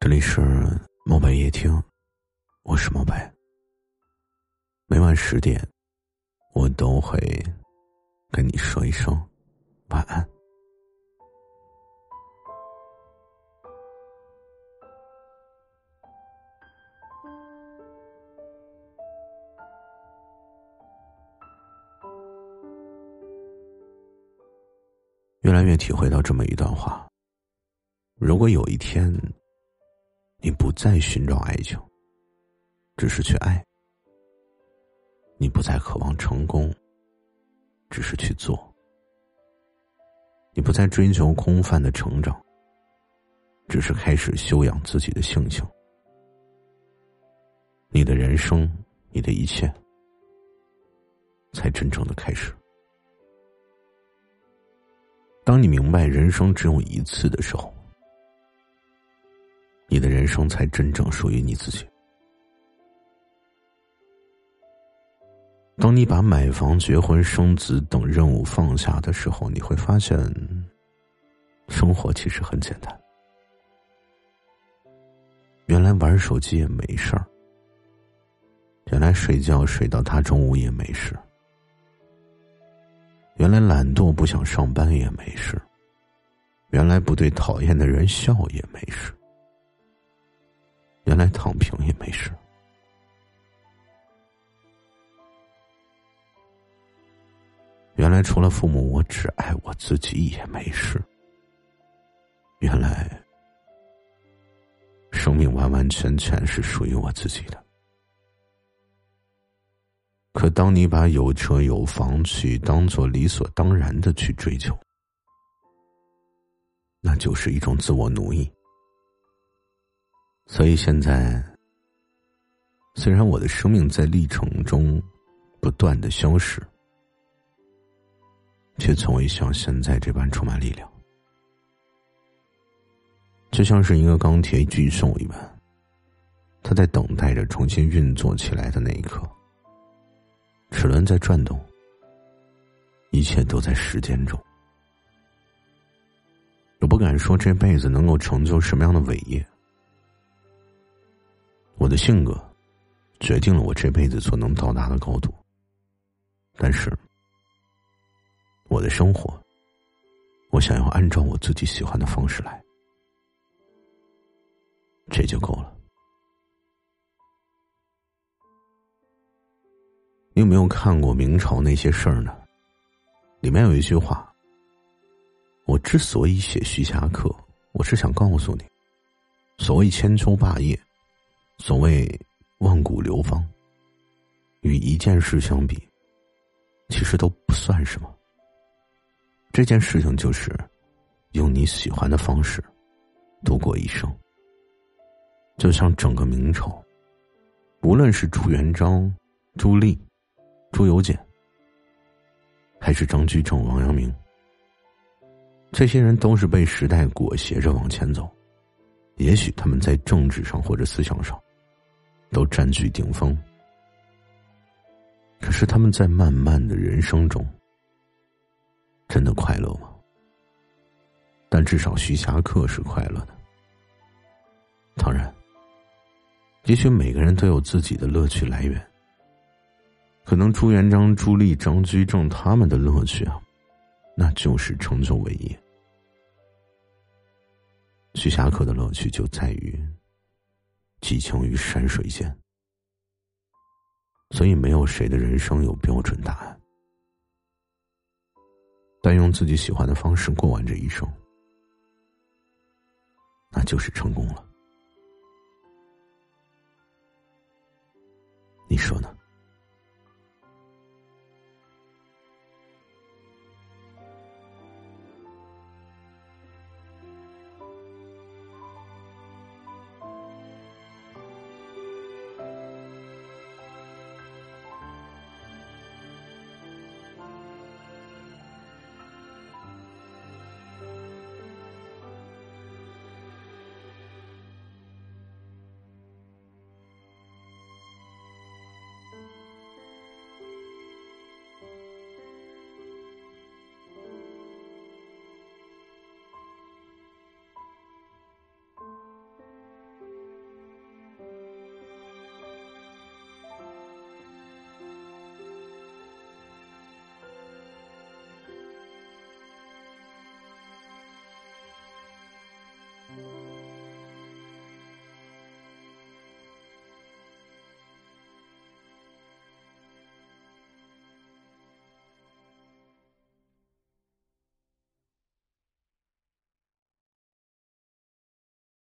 这里是墨白夜听，我是墨白。每晚十点，我都会跟你说一声晚安。越来越体会到这么一段话：如果有一天，你不再寻找爱情，只是去爱；你不再渴望成功，只是去做；你不再追求空泛的成长，只是开始修养自己的性情。你的人生，你的一切，才真正的开始。当你明白人生只有一次的时候，你的人生才真正属于你自己。当你把买房、结婚、生子等任务放下的时候，你会发现，生活其实很简单。原来玩手机也没事儿，原来睡觉睡到大中午也没事。原来懒惰不想上班也没事，原来不对讨厌的人笑也没事，原来躺平也没事，原来除了父母我只爱我自己也没事，原来生命完完全全是属于我自己的。可当你把有车有房去当做理所当然的去追求，那就是一种自我奴役。所以现在，虽然我的生命在历程中不断的消失，却从未像现在这般充满力量，就像是一个钢铁巨兽一般，他在等待着重新运作起来的那一刻。齿轮在转动，一切都在时间中。我不敢说这辈子能够成就什么样的伟业，我的性格决定了我这辈子所能到达的高度。但是，我的生活，我想要按照我自己喜欢的方式来，这就够了。你有没有看过明朝那些事儿呢？里面有一句话：“我之所以写徐霞客，我是想告诉你，所谓千秋霸业，所谓万古流芳，与一件事相比，其实都不算什么。这件事情就是用你喜欢的方式度过一生。就像整个明朝，无论是朱元璋、朱棣。”朱由检，还是张居正、王阳明，这些人都是被时代裹挟着往前走。也许他们在政治上或者思想上都占据顶峰，可是他们在漫漫的人生中真的快乐吗？但至少徐霞客是快乐的。当然，也许每个人都有自己的乐趣来源。可能朱元璋、朱棣、张居正他们的乐趣啊，那就是成就伟业。徐霞客的乐趣就在于寄情于山水间，所以没有谁的人生有标准答案，但用自己喜欢的方式过完这一生，那就是成功了。你说呢？